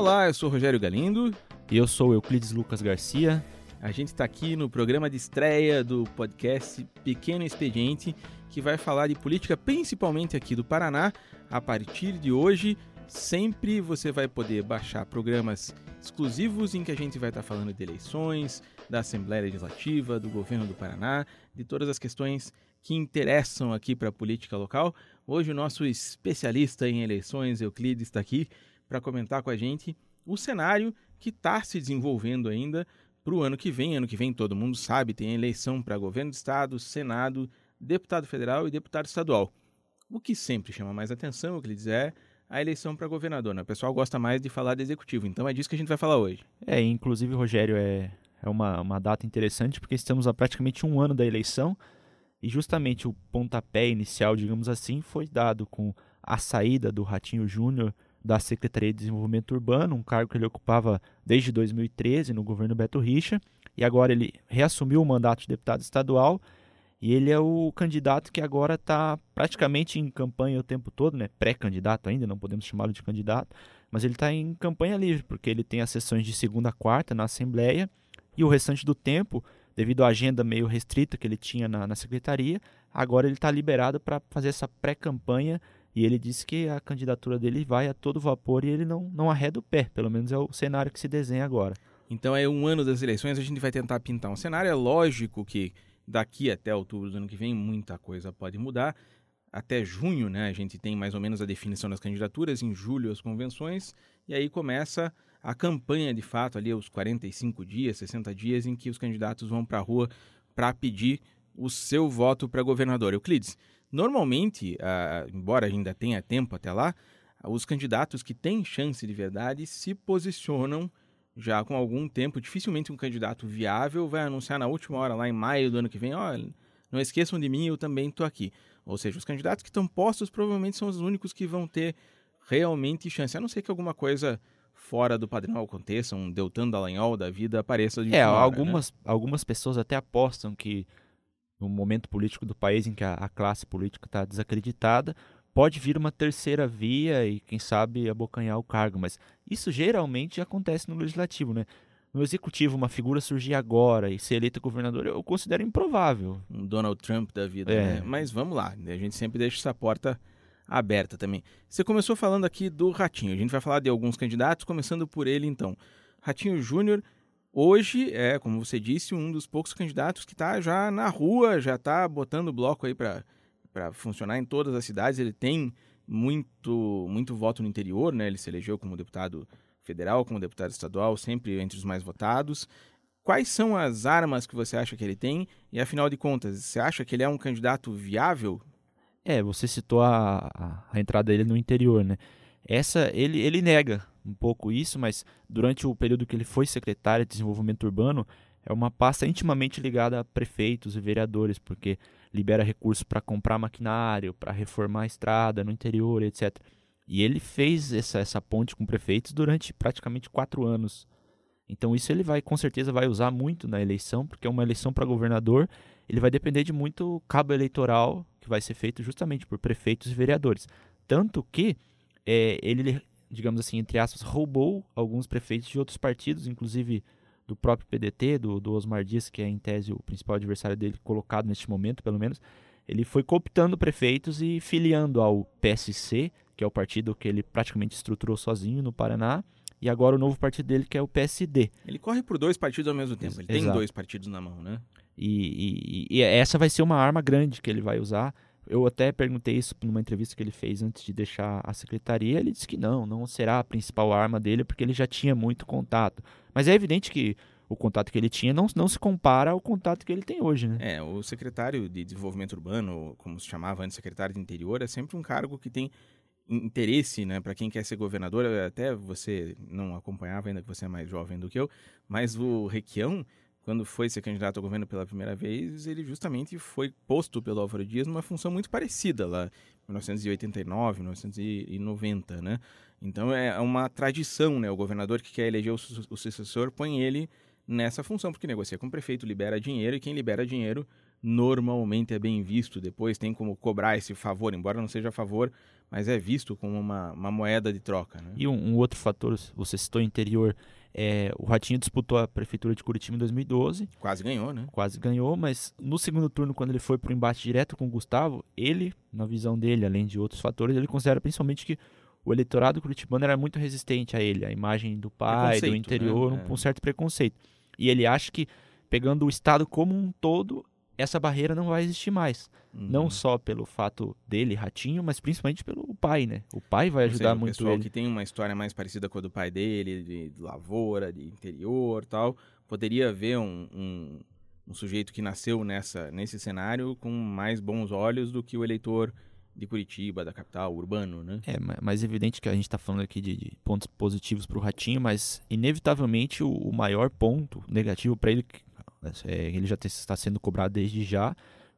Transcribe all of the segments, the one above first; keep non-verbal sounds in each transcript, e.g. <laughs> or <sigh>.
Olá, eu sou Rogério Galindo. E eu sou Euclides Lucas Garcia. A gente está aqui no programa de estreia do podcast Pequeno Expediente, que vai falar de política principalmente aqui do Paraná. A partir de hoje, sempre você vai poder baixar programas exclusivos em que a gente vai estar tá falando de eleições, da Assembleia Legislativa, do governo do Paraná, de todas as questões que interessam aqui para a política local. Hoje o nosso especialista em eleições, Euclides, está aqui para comentar com a gente o cenário que está se desenvolvendo ainda para o ano que vem. Ano que vem, todo mundo sabe, tem eleição para governo do Estado, Senado, deputado federal e deputado estadual. O que sempre chama mais atenção, o que ele diz é a eleição para governador. Né? O pessoal gosta mais de falar de executivo, então é disso que a gente vai falar hoje. É, inclusive, Rogério, é, é uma, uma data interessante porque estamos há praticamente um ano da eleição e justamente o pontapé inicial, digamos assim, foi dado com a saída do Ratinho Júnior da Secretaria de Desenvolvimento Urbano, um cargo que ele ocupava desde 2013 no governo Beto Richa, e agora ele reassumiu o mandato de deputado estadual, e ele é o candidato que agora está praticamente em campanha o tempo todo, né? pré-candidato ainda, não podemos chamá-lo de candidato, mas ele está em campanha livre, porque ele tem as sessões de segunda a quarta na Assembleia, e o restante do tempo, devido à agenda meio restrita que ele tinha na, na secretaria, agora ele está liberado para fazer essa pré-campanha e ele disse que a candidatura dele vai a todo vapor e ele não, não arreda o pé, pelo menos é o cenário que se desenha agora. Então é um ano das eleições, a gente vai tentar pintar um cenário. É lógico que daqui até outubro do ano que vem muita coisa pode mudar. Até junho, né, a gente tem mais ou menos a definição das candidaturas, em julho as convenções, e aí começa a campanha de fato, ali os 45 dias, 60 dias, em que os candidatos vão para a rua para pedir o seu voto para governador. Euclides, Normalmente, uh, embora ainda tenha tempo até lá, os candidatos que têm chance de verdade se posicionam já com algum tempo. Dificilmente um candidato viável vai anunciar na última hora, lá em maio do ano que vem, oh, não esqueçam de mim, eu também estou aqui. Ou seja, os candidatos que estão postos provavelmente são os únicos que vão ter realmente chance, a não ser que alguma coisa fora do padrão aconteça, um Deltan Dallagnol da vida apareça de É, hora, algumas, né? algumas pessoas até apostam que no momento político do país em que a, a classe política está desacreditada, pode vir uma terceira via e, quem sabe, abocanhar o cargo. Mas isso geralmente acontece no legislativo, né? No executivo, uma figura surgir agora e ser eleita governador, eu considero improvável. Um Donald Trump da vida, é. né? Mas vamos lá, a gente sempre deixa essa porta aberta também. Você começou falando aqui do Ratinho. A gente vai falar de alguns candidatos, começando por ele, então. Ratinho Júnior Hoje é, como você disse, um dos poucos candidatos que está já na rua, já está botando bloco aí para funcionar em todas as cidades. Ele tem muito, muito voto no interior, né? Ele se elegeu como deputado federal, como deputado estadual, sempre entre os mais votados. Quais são as armas que você acha que ele tem? E afinal de contas, você acha que ele é um candidato viável? É, você citou a, a, a entrada dele no interior, né? Essa ele, ele nega um pouco isso, mas durante o período que ele foi secretário de Desenvolvimento Urbano, é uma pasta intimamente ligada a prefeitos e vereadores, porque libera recursos para comprar maquinário, para reformar a estrada no interior, etc. E ele fez essa, essa ponte com prefeitos durante praticamente quatro anos. Então isso ele vai, com certeza, vai usar muito na eleição, porque é uma eleição para governador, ele vai depender de muito cabo eleitoral que vai ser feito justamente por prefeitos e vereadores. Tanto que é, ele digamos assim, entre aspas, roubou alguns prefeitos de outros partidos, inclusive do próprio PDT, do, do Osmar Dias, que é em tese o principal adversário dele colocado neste momento, pelo menos. Ele foi cooptando prefeitos e filiando ao PSC, que é o partido que ele praticamente estruturou sozinho no Paraná, e agora o novo partido dele, que é o PSD. Ele corre por dois partidos ao mesmo tempo, ele Exato. tem dois partidos na mão, né? E, e, e, essa vai ser uma arma grande que ele vai usar. Eu até perguntei isso numa entrevista que ele fez antes de deixar a secretaria. Ele disse que não, não será a principal arma dele, porque ele já tinha muito contato. Mas é evidente que o contato que ele tinha não, não se compara ao contato que ele tem hoje, né? É, o secretário de desenvolvimento urbano, como se chamava antes, secretário de interior, é sempre um cargo que tem interesse, né, para quem quer ser governador. Até você não acompanhava ainda que você é mais jovem do que eu, mas o Requião quando foi ser candidato ao governo pela primeira vez, ele justamente foi posto pelo Álvaro Dias numa função muito parecida lá, em 1989, 1990, né? Então é uma tradição, né? O governador que quer eleger o, sucessor põe ele nessa função, porque negocia com o prefeito, libera dinheiro, e quem libera dinheiro normalmente é bem visto depois, tem como cobrar esse favor, embora não seja favor, mas é visto como uma, uma moeda de troca. Né? E um, um, outro fator, você citou interior, é, o Ratinho disputou a prefeitura de Curitiba em 2012. Quase ganhou, né? Quase ganhou, mas no segundo turno, quando ele foi para o embate direto com o Gustavo, ele, na visão dele, além de outros fatores, ele considera principalmente que o eleitorado curitibano era muito resistente a ele, a imagem do pai, do interior, né? um, um certo preconceito. E ele acha que, pegando o Estado como um todo, essa barreira não vai existir mais. Uhum. Não só pelo fato dele, ratinho, mas principalmente pelo pai, né? O pai vai ajudar seja, muito pessoal ele. que tem uma história mais parecida com a do pai dele, de, lavoura, de interior tal, poderia ver um, um, um, sujeito que nasceu nessa, nesse cenário com mais bons olhos do que o eleitor de Curitiba, da capital, urbano, né? É, mas evidente que a gente está falando aqui de, de pontos positivos para o Ratinho, mas inevitavelmente o, o maior ponto negativo para ele ele já está sendo cobrado desde já.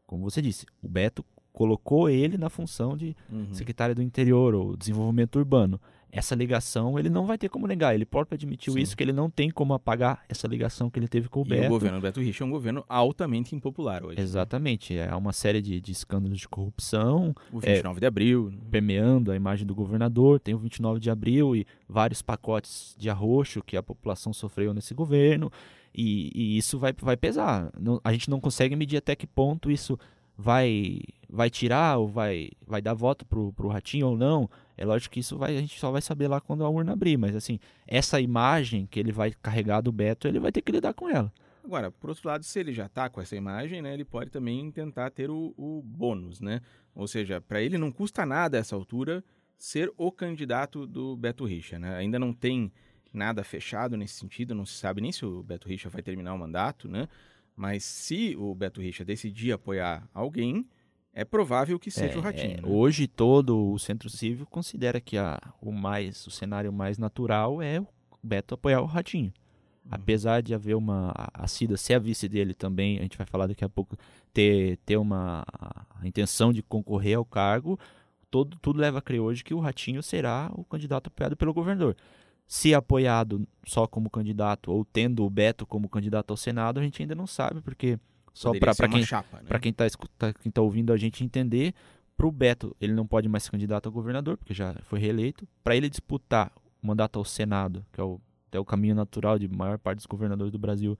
Como você disse, o Beto colocou ele na função de uhum. secretário do interior ou desenvolvimento urbano. Essa ligação ele não vai ter como negar. Ele próprio admitiu Sim. isso, que ele não tem como apagar essa ligação que ele teve com o e Beto. o governo do Beto Rich é um governo altamente impopular hoje. Né? Exatamente. Né? É uma série de, de, escândalos de corrupção. O 29 é, de abril. Né? Permeando a imagem do governador. Tem o 29 de abril e vários pacotes de arroxo que a população sofreu nesse governo. E, e isso vai, vai pesar. Não, a gente não consegue medir até que ponto isso vai vai tirar ou vai vai dar voto pro, pro ratinho ou não. É lógico que isso vai a gente só vai saber lá quando a urna abrir, mas assim, essa imagem que ele vai carregar do Beto, ele vai ter que lidar com ela. Agora, por outro lado, se ele já está com essa imagem, né, ele pode também tentar ter o, o bônus, né? Ou seja, para ele não custa nada a essa altura ser o candidato do Beto Richa, né? Ainda não tem nada fechado nesse sentido, não se sabe nem se o Beto Richa vai terminar o mandato, né? Mas se o Beto Richa decidir apoiar alguém, é provável que seja é, o Ratinho. É, né? Hoje todo o Centro Cívico considera que a, o mais o cenário mais natural é o Beto apoiar o Ratinho. Uhum. Apesar de haver uma a Cida ser a vice dele também, a gente vai falar daqui a pouco ter ter uma a intenção de concorrer ao cargo, todo tudo leva a crer hoje que o Ratinho será o candidato apoiado pelo governador se apoiado só como candidato ou tendo o Beto como candidato ao Senado, a gente ainda não sabe, porque só para quem né? quem está tá, quem tá ouvindo a gente entender, para o Beto ele não pode mais ser candidato a governador, porque já foi reeleito. Para ele disputar o mandato ao Senado, que é o, é o caminho natural de maior parte dos governadores do Brasil,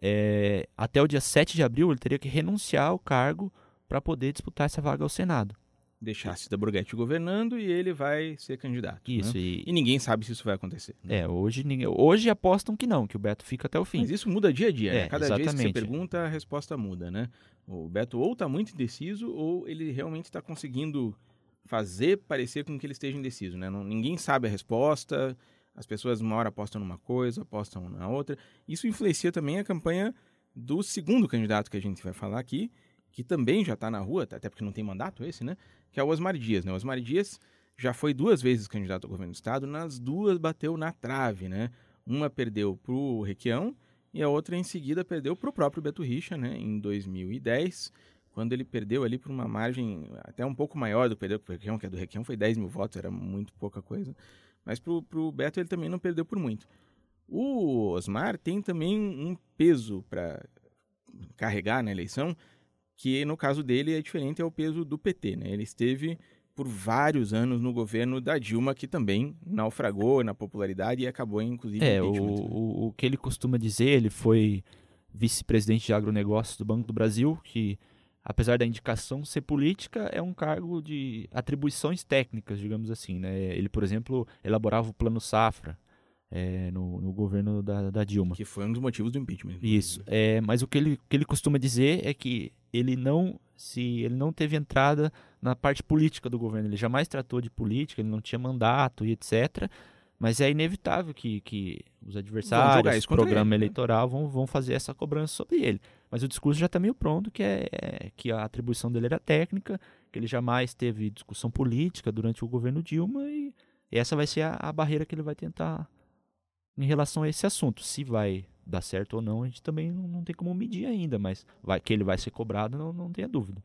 é, até o dia 7 de abril ele teria que renunciar ao cargo para poder disputar essa vaga ao Senado deixar Cida Borghetti governando e ele vai ser candidato. Né? Isso. Né? E... e... ninguém sabe se isso vai acontecer. Né? É, hoje, ninguém... hoje apostam que não, que o Beto fica até o fim. Mas isso muda dia a dia, né? é, né? Cada exatamente. vez que você pergunta, a resposta muda, né? O Beto ou está muito indeciso ou ele realmente está conseguindo fazer parecer com que ele esteja indeciso, né? Não, ninguém sabe a resposta, as pessoas uma hora apostam numa coisa, apostam na outra. Isso influencia também a campanha do segundo candidato que a gente vai falar aqui, que também já está na rua, até porque não tem mandato esse, né? Que é o Osmar Dias, né? O Osmar Dias já foi duas vezes candidato ao governo do estado, nas duas bateu na trave, né? Uma perdeu para o Requião e a outra em seguida perdeu para o próprio Beto Richa, né? Em 2010, quando ele perdeu ali por uma margem até um pouco maior do que perdeu para o Requião, que é do Requião foi 10 mil votos, era muito pouca coisa. Mas para o Beto ele também não perdeu por muito. O Osmar tem também um peso para carregar na eleição, que no caso dele é diferente, é o peso do PT. Né? Ele esteve por vários anos no governo da Dilma, que também naufragou na popularidade e acabou, inclusive, é, o, o, o que ele costuma dizer, ele foi vice-presidente de agronegócios do Banco do Brasil, que apesar da indicação ser política, é um cargo de atribuições técnicas, digamos assim. Né? Ele, por exemplo, elaborava o Plano Safra, é, no, no, governo da, da, Dilma. Que foi um dos motivos do impeachment. Isso. É, mas o que ele, que ele costuma dizer é que ele não se ele não teve entrada na parte política do governo. Ele jamais tratou de política, ele não tinha mandato e etc. Mas é inevitável que, que os adversários, o programa ele, né? eleitoral, vão, vão fazer essa cobrança sobre ele. Mas o discurso já está meio pronto, que é, é, que a atribuição dele era técnica, que ele jamais teve discussão política durante o governo Dilma e essa vai ser a, a barreira que ele vai tentar em relação a esse assunto. Se vai dar certo ou não, a gente também não, tem como medir ainda, mas vai, que ele vai ser cobrado, não, não tenha dúvida.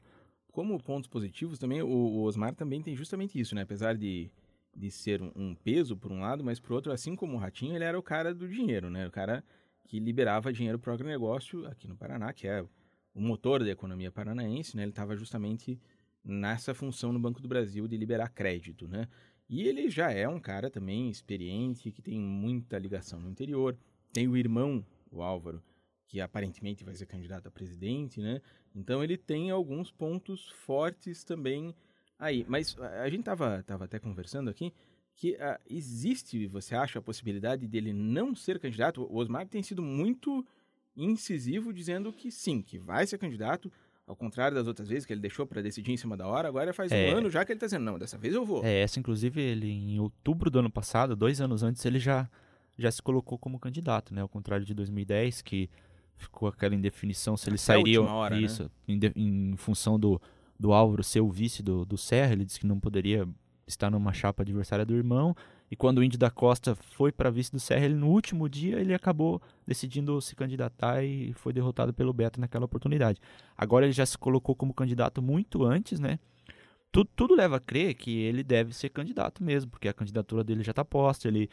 Como pontos positivos, também o, o Osmar também tem justamente isso, né? Apesar de, de ser um, um, peso por um lado, mas por outro, assim como o Ratinho, ele era o cara do dinheiro, né? O cara que liberava dinheiro para o agronegócio aqui no Paraná, que é o motor da economia paranaense, né? Ele estava justamente nessa função no Banco do Brasil de liberar crédito, né? E ele já é um cara também experiente, que tem muita ligação no interior. Tem o irmão, o Álvaro, que aparentemente vai ser candidato a presidente, né? Então ele tem alguns pontos fortes também aí. Mas a gente tava, tava até conversando aqui que uh, existe, você acha, a possibilidade dele não ser candidato? O Osmar tem sido muito incisivo dizendo que sim, que vai ser candidato, ao contrário das outras vezes que ele deixou para decidir em cima da hora, agora faz é, um ano já que ele está dizendo, não, dessa vez eu vou. É, essa inclusive ele em outubro do ano passado, dois anos antes, ele já, já se colocou como candidato, né? Ao contrário de 2010, que ficou aquela indefinição se ele Até sairia hora, né? isso, né? em, de, em, função do, do Álvaro ser o vice do, do Serra, ele disse que não poderia estar numa chapa adversária do irmão. E quando o Índio da Costa foi para vice do Serra, ele no último dia ele acabou decidindo se candidatar e foi derrotado pelo Beto naquela oportunidade. Agora ele já se colocou como candidato muito antes, né? Tudo, tudo leva a crer que ele deve ser candidato mesmo, porque a candidatura dele já está posta, ele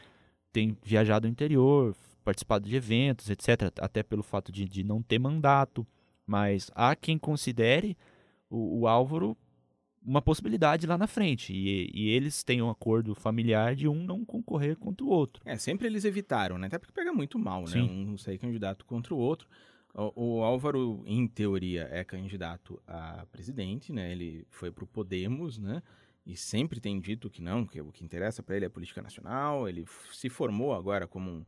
tem viajado ao interior, participado de eventos, etc. Até pelo fato de, de não ter mandato. Mas há quem considere o, o Álvaro uma possibilidade lá na frente. E, e, eles têm um acordo familiar de um não concorrer contra o outro. É, sempre eles evitaram, né? Até porque pega muito mal, né? Sim. Um sair candidato contra o outro. O, o, Álvaro, em teoria, é candidato a presidente, né? Ele foi pro Podemos, né? E sempre tem dito que não, que o que interessa para ele é a política nacional. Ele se formou agora como um,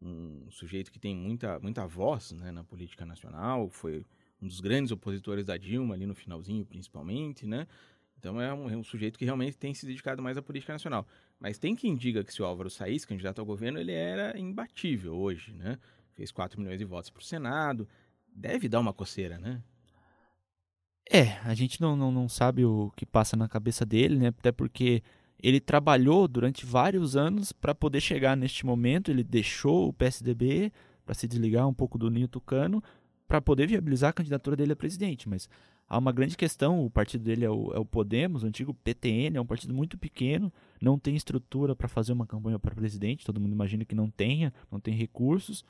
um sujeito que tem muita, muita voz né, na política nacional. Foi um dos grandes opositores da Dilma ali no finalzinho, principalmente, né? Então é um, é um, sujeito que realmente tem se dedicado mais à política nacional. Mas tem quem diga que se o Álvaro saísse candidato ao governo, ele era imbatível hoje, né? Fez 4 milhões de votos para o Senado. Deve dar uma coceira, né? É, a gente não, não, não sabe o que passa na cabeça dele, né? Até porque ele trabalhou durante vários anos para poder chegar neste momento. Ele deixou o PSDB para se desligar um pouco do Ninho Tucano para poder viabilizar a candidatura dele a presidente. Mas há uma grande questão, o partido dele é o, é o Podemos, o antigo PTN, é um partido muito pequeno, não tem estrutura para fazer uma campanha para presidente, todo mundo imagina que não tenha, não tem recursos,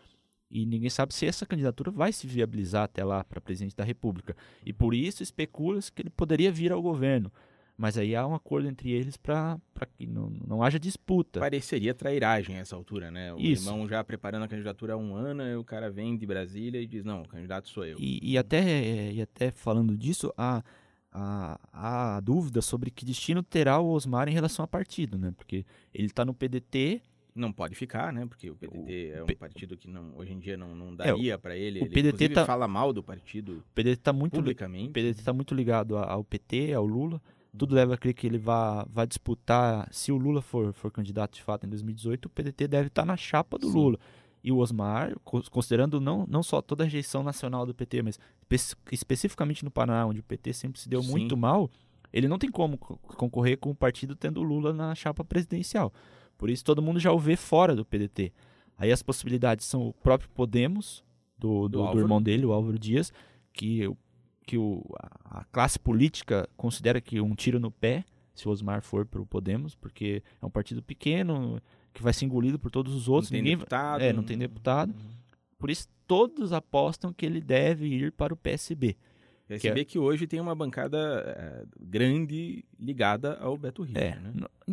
e ninguém sabe se essa candidatura vai se viabilizar até lá para presidente da República. E por isso especula-se que ele poderia vir ao governo. Mas aí há um acordo entre eles para que não, não haja disputa. Pareceria trairagem a essa altura, né? O Isso. irmão já preparando a candidatura há um ano, e o cara vem de Brasília e diz, não, o candidato sou eu. E, e até, e até falando disso, há, há, há dúvida sobre que destino terá o Osmar em relação a partido, né? Porque ele está no PDT... Não pode ficar, né? Porque o PDT o é um P... partido que não, hoje em dia não, não é, daria é, para ele. O ele, PDT tá... fala mal do partido o PDT tá muito, publicamente. O PDT está muito ligado ao PT, ao Lula tudo leva a crer que ele vai, vai disputar, se o Lula for, for candidato de fato em 2018, o PDT deve estar na chapa do Sim. Lula. E o Osmar, considerando não, não só toda a rejeição nacional do PT, mas espe especificamente no Paraná, onde o PT sempre se deu Sim. muito mal, ele não tem como concorrer com o partido tendo o Lula na chapa presidencial. Por isso todo mundo já o vê fora do PDT. Aí as possibilidades são o próprio Podemos, do, do, do, do irmão dele, o Álvaro Dias, que o que o, a classe política considera que um tiro no pé se o Osmar for para o Podemos, porque é um partido pequeno que vai ser engolido por todos os outros. Não tem Ninguém, deputado. É, não tem deputado. Uhum. Por isso, todos apostam que ele deve ir para o PSB. PSB que, é... que hoje tem uma bancada é, grande ligada ao Beto Richa. É, né?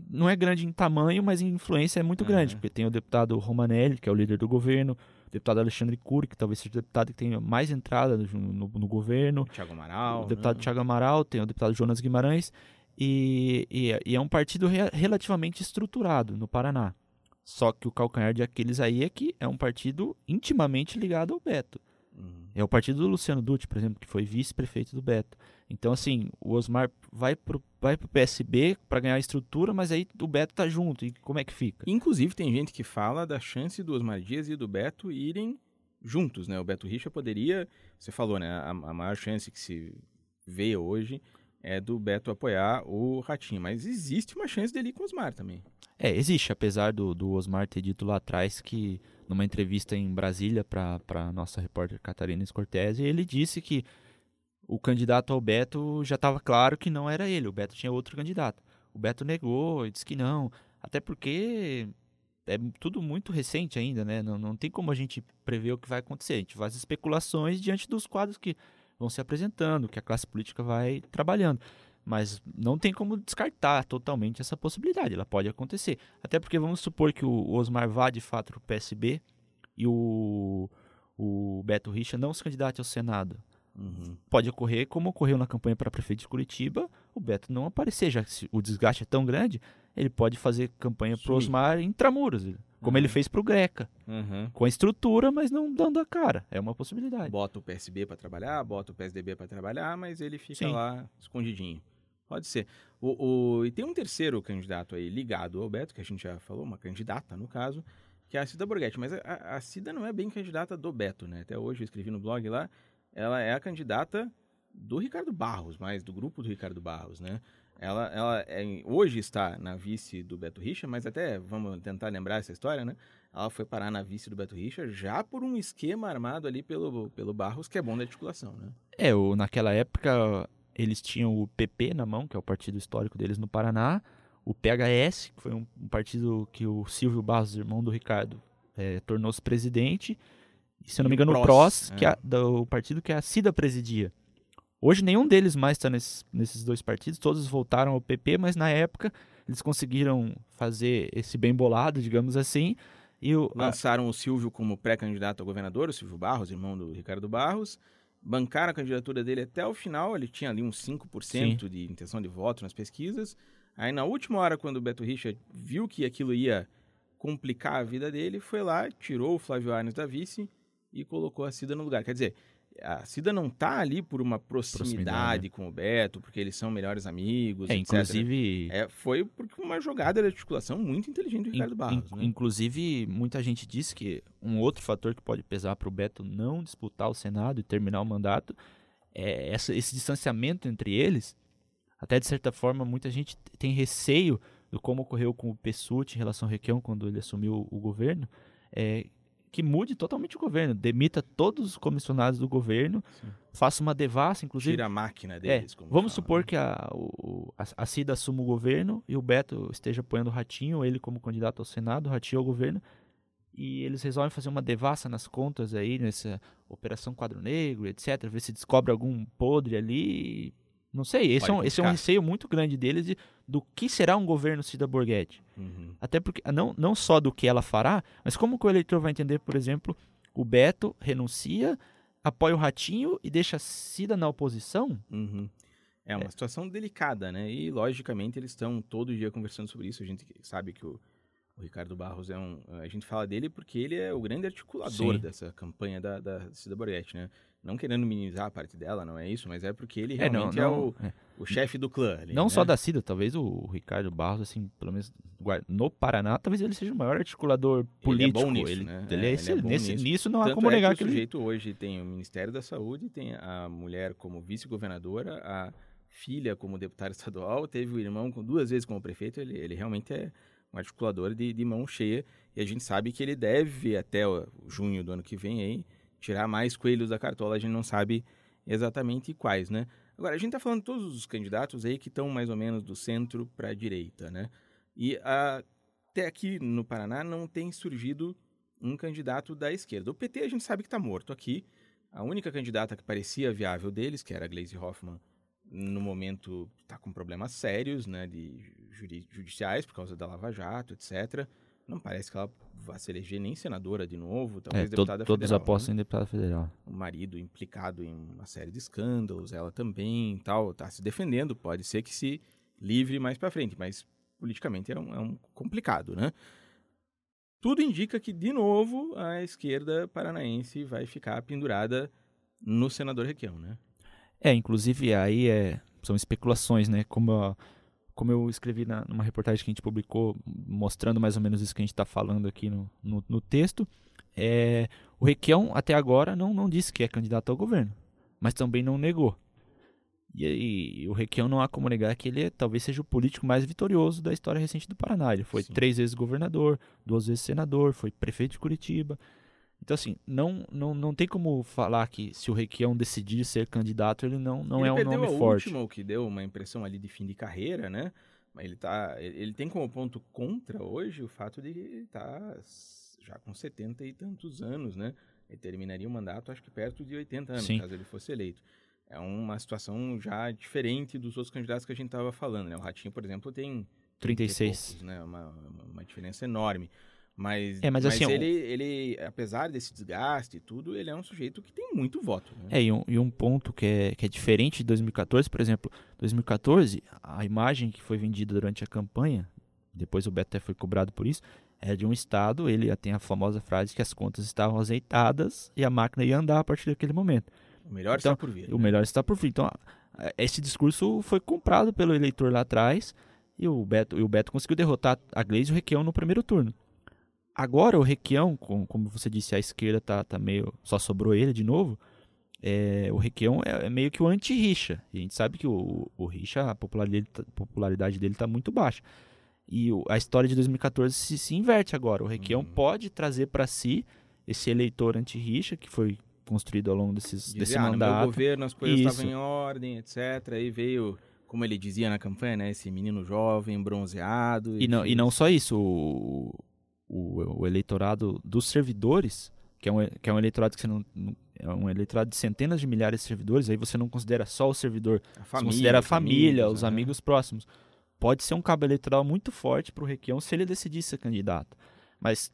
Não é grande em tamanho, mas em influência é muito grande, porque tem o deputado Romanelli, que é o líder do governo, deputado Alexandre Cury, que talvez seja o deputado que tenha mais entrada no, no, no governo. Tiago Amaral. O deputado né? Tiago Amaral, tem o deputado Jonas Guimarães. E, e, e é um partido re, relativamente estruturado no Paraná. Só que o calcanhar de Aquiles aí é que é um partido intimamente ligado ao Beto. Uhum. É o partido do Luciano Dutti, por exemplo, que foi vice-prefeito do Beto. Então, assim, o Osmar vai pro, vai pro PSB para ganhar estrutura, mas aí o Beto tá junto. E como é que fica? Inclusive, tem gente que fala da chance do Osmar Dias e do Beto irem juntos, né? O Beto Richa poderia, você falou, né? A, a maior chance que se vê hoje é do Beto apoiar o Ratinho, mas existe uma chance dele ir com o Osmar também. É, existe, apesar do, do Osmar ter dito lá atrás que, numa entrevista em Brasília para a nossa repórter Catarina Scortese, ele disse que o candidato ao Beto já estava claro que não era ele, o Beto tinha outro candidato. O Beto negou e disse que não, até porque é tudo muito recente ainda, né? Não, não tem como a gente prever o que vai acontecer. A gente faz especulações diante dos quadros que vão se apresentando, que a classe política vai trabalhando. Mas não tem como descartar totalmente essa possibilidade, ela pode acontecer. Até porque vamos supor que o Osmar vá de fato para o PSB e o, o Beto Richa não se candidate ao Senado. Uhum. Pode ocorrer como ocorreu na campanha para prefeito de Curitiba, o Beto não aparecer, já que o desgaste é tão grande, ele pode fazer campanha para Osmar intramuros, como uhum. ele fez para o Greca. Uhum. Com a estrutura, mas não dando a cara. É uma possibilidade. Bota o PSB para trabalhar, bota o PSDB para trabalhar, mas ele fica Sim. lá escondidinho. Pode ser. O, o, e tem um terceiro candidato aí ligado ao Beto, que a gente já falou, uma candidata no caso, que é a Cida Borghetti. Mas a, a Cida não é bem candidata do Beto, né? Até hoje eu escrevi no blog lá, ela é a candidata do Ricardo Barros, mais do grupo do Ricardo Barros, né? Ela, ela é, hoje está na vice do Beto Richa, mas até vamos tentar lembrar essa história, né? Ela foi parar na vice do Beto Richa já por um esquema armado ali pelo, pelo Barros, que é bom da articulação, né? É, o, naquela época eles tinham o PP na mão, que é o partido histórico deles no Paraná, o PHS, que foi um, um partido que o Silvio Barros, irmão do Ricardo, é, tornou-se presidente, se eu não me engano, o PROS, que é, é o partido que a Cida presidia. Hoje nenhum deles mais está nesses, nesses dois partidos, todos voltaram ao PP, mas na época eles conseguiram fazer esse bem bolado, digamos assim. E o, Lançaram a... o Silvio como pré-candidato a governador, o Silvio Barros, irmão do Ricardo Barros. Bancaram a candidatura dele até o final, ele tinha ali uns 5% Sim. de intenção de voto nas pesquisas. Aí na última hora, quando o Beto Richa viu que aquilo ia complicar a vida dele, foi lá, tirou o Flávio Arnes da vice e colocou a Cida no lugar. Quer dizer, a Cida não tá ali por uma proximidade, proximidade. com o Beto, porque eles são melhores amigos, é, etc. Inclusive... É, foi porque uma jogada de articulação muito inteligente do Ricardo Barros. In, né? Inclusive, muita gente diz que um outro fator que pode pesar para o Beto não disputar o Senado e terminar o mandato é essa, esse distanciamento entre eles. Até, de certa forma, muita gente tem receio do como ocorreu com o Pessuti em relação ao Requião quando ele assumiu o governo, é, que mude totalmente o governo, demita todos os comissionados do governo, Sim. faça uma devassa, inclusive. Tira a máquina deles. É, vamos fala, supor né? que a, o, a, a Cida assuma o governo e o Beto esteja apoiando o Ratinho, ele como candidato ao Senado, o Ratinho ao governo, e eles resolvem fazer uma devassa nas contas aí, nessa Operação Quadro Negro, etc., ver se descobre algum podre ali não sei, esse, é um, esse é um receio muito grande deles de, do que será um governo Cida Borghetti. Uhum. Até porque, não, não só do que ela fará, mas como que o eleitor vai entender, por exemplo, o Beto renuncia, apoia o Ratinho e deixa Cida na oposição? Uhum. É uma é. situação delicada, né? E, logicamente, eles estão todo dia conversando sobre isso. A gente sabe que o, o Ricardo Barros é um... A gente fala dele porque ele é o grande articulador Sim. dessa campanha da, da Cida Borghetti, né? Não querendo minimizar a parte dela, não é isso, mas é porque ele realmente é, não, não, é o, o chefe do clã. Ali, não né? só da Cida, talvez o Ricardo Barros, assim, pelo menos no Paraná, talvez ele seja o maior articulador político. Ele é bom nisso, ele, né? Ele é, é, ele é nesse, nisso. nisso não Tanto há como é negar que, que o sujeito ele... hoje tem o Ministério da Saúde, tem a mulher como vice-governadora, a filha como deputada estadual, teve o irmão com duas vezes como prefeito, ele, ele realmente é um articulador de, de mão cheia, e a gente sabe que ele deve, até junho do ano que vem aí, tirar mais coelhos da cartola, a gente não sabe exatamente quais, né? Agora, a gente está falando de todos os candidatos aí que estão mais ou menos do centro para a direita, né? E a, até aqui no Paraná não tem surgido um candidato da esquerda. O PT a gente sabe que está morto aqui. A única candidata que parecia viável deles, que era a Gleisi Hoffmann, no momento está com problemas sérios, né, de judiciais por causa da Lava Jato, etc. Não parece que ela vá se eleger nem senadora de novo, talvez é, deputada to, todos federal. Todos apostam né? em deputada federal. O marido implicado em uma série de escândalos, ela também tal, tá se defendendo, pode ser que se livre mais para frente, mas politicamente é um, é um complicado, né? Tudo indica que, de novo, a esquerda paranaense vai ficar pendurada no senador Requião, né? É, inclusive aí é, são especulações, né? Como a, como eu escrevi na, numa reportagem que a gente publicou, mostrando mais ou menos isso que a gente está falando aqui no, no, no texto, é, o Requião até agora não, não disse que é candidato ao governo, mas também não negou. E, e, o Requião não há como negar que ele é, talvez seja o político mais vitorioso da história recente do Paraná. Ele foi Sim. três vezes governador, duas vezes senador, foi prefeito de Curitiba. Então, assim, não, não, não tem como falar que se o Requião decidir ser candidato, ele não, não ele é um nome a forte. Última, o que deu uma impressão ali de fim de carreira, né? Mas ele, tá, ele tem como ponto contra hoje o fato de ele estar tá já com 70 e tantos anos, né? Ele terminaria o mandato, acho que perto de 80 anos, Sim. caso ele fosse eleito. é uma situação já diferente dos outros candidatos que a gente estava falando, né? O Ratinho, por exemplo, tem 36, poucos, né? Uma, uma diferença enorme. Mas, é, mas, assim, ele, ele, apesar desse desgaste e tudo, ele é um sujeito que tem muito voto. Né? É, e um, e um ponto que é, que é diferente de 2014, por exemplo, 2014, a imagem que foi vendida durante a campanha, depois o Beto até foi cobrado por isso, é de um estado, ele tem a famosa frase que as contas estavam azeitadas e a máquina ia andar a partir daquele momento. O melhor então, está por vir. O né? melhor está por vir. Então, esse discurso foi comprado pelo eleitor lá atrás e o Beto, e o Beto conseguiu derrotar a Gleisi e o Requião no primeiro turno. Agora o Requião, como você disse, a esquerda tá, tá meio. Só sobrou ele de novo. É, o Requião é, é, meio que o anti-Richa. A gente sabe que o, o Richa, a popularidade dele está muito baixa. E o, a história de 2014 se, se inverte agora. O Requião uhum. pode trazer para si esse eleitor anti-Richa, que foi construído ao longo desses, Dizia, desse ah, mandato. No governo as coisas estavam em ordem, etc. Aí veio como ele dizia na campanha, né? Esse menino jovem, bronzeado. E, não, e não só isso, o, o, o eleitorado dos servidores, que é um, que é um eleitorado que você não, não, é um eleitorado de centenas de milhares de servidores, aí você não considera só o servidor, a família, você considera a família, amigos, os né? amigos próximos. Pode ser um cabo eleitoral muito forte para o Requião se ele decidir ser candidato. Mas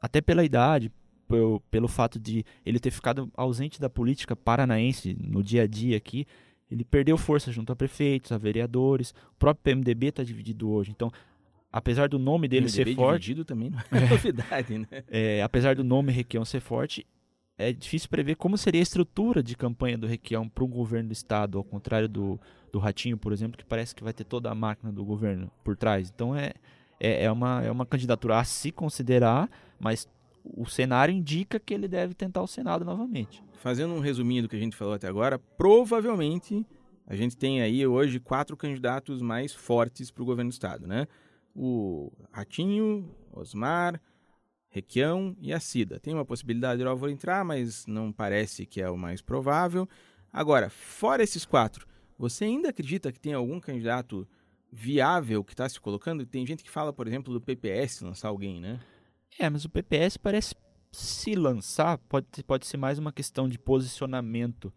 até pela idade, pelo, pelo fato de ele ter ficado ausente da política paranaense no dia a dia aqui, ele perdeu força junto a prefeitos, a vereadores. O próprio PMDB está dividido hoje. Então, apesar do nome dele ser forte. dividido também não <laughs> é, novidade, né? É, apesar do nome Requião ser forte, é difícil prever como seria a estrutura de campanha do Requião para o governo do estado, ao contrário do, do Ratinho, por exemplo, que parece que vai ter toda a máquina do governo por trás. Então é, é, é, uma, é uma candidatura a se considerar, mas o cenário indica que ele deve tentar o Senado novamente. Fazendo um resuminho do que a gente falou até agora, provavelmente a gente tem aí hoje quatro candidatos mais fortes para o governo do estado, né? O Ratinho, Osmar, Requião e a Cida. Tem uma possibilidade de Álvaro entrar, mas não parece que é o mais provável. Agora, fora esses quatro, você ainda acredita que tem algum candidato viável que está se colocando? Tem gente que fala, por exemplo, do PPS lançar alguém, né? É, mas o PPS parece se lançar, pode, pode ser mais uma questão de posicionamento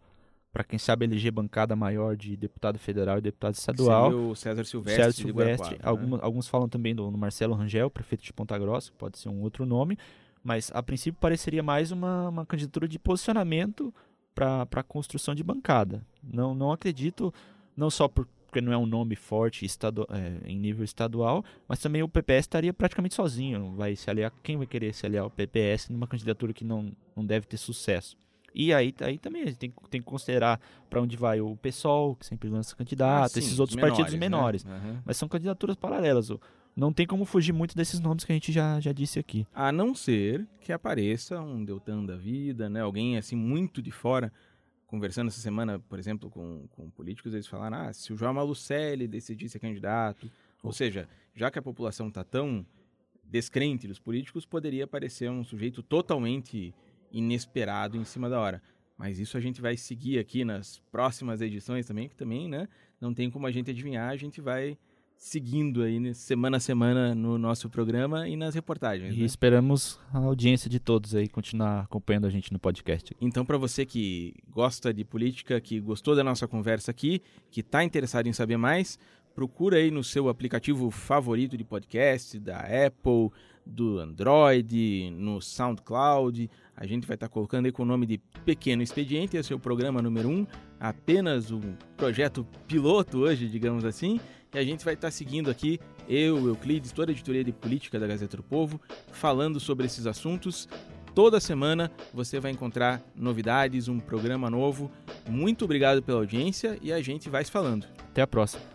para quem sabe eleger bancada maior de deputado federal e deputado estadual. Seria o César Silvestre. César Silvestre. Alguns, né? alguns falam também do Marcelo Rangel, prefeito de Ponta Grossa, pode ser um outro nome, mas a princípio pareceria mais uma, uma candidatura de posicionamento para a construção de bancada. Não, não acredito, não só porque não é um nome forte estadu é, em nível estadual, mas também o PPS estaria praticamente sozinho. Vai se aliar, quem vai querer se aliar ao PPS numa candidatura que não, não deve ter sucesso? E aí, aí também a gente tem, tem que considerar para onde vai o PSOL, que sempre lança candidato, ah, sim, esses outros menores, partidos menores. Né? Uhum. Mas são candidaturas paralelas. Não tem como fugir muito desses nomes que a gente já, já disse aqui. A não ser que apareça um Deltan da vida, né? Alguém assim muito de fora. Conversando essa semana, por exemplo, com, com políticos, eles falaram: ah, se o João Malucelli decidir ser candidato. Ou seja, já que a população está tão descrente dos políticos, poderia aparecer um sujeito totalmente inesperado em cima da hora. Mas isso a gente vai seguir aqui nas próximas edições também, que também, né, não tem como a gente adivinhar, a gente vai seguindo aí né, semana a semana no nosso programa e nas reportagens. E né? esperamos a audiência de todos aí continuar acompanhando a gente no podcast. Então, para você que gosta de política, que gostou da nossa conversa aqui, que está interessado em saber mais, procura aí no seu aplicativo favorito de podcast, da Apple, do Android, no SoundCloud. A gente vai estar colocando aí com o nome de Pequeno Expediente, esse é o programa número 1, um, apenas um projeto piloto hoje, digamos assim. E a gente vai estar seguindo aqui, eu, Euclides, toda a editoria de política da Gazeta do Povo, falando sobre esses assuntos. Toda semana você vai encontrar novidades, um programa novo. Muito obrigado pela audiência e a gente vai se falando. Até a próxima.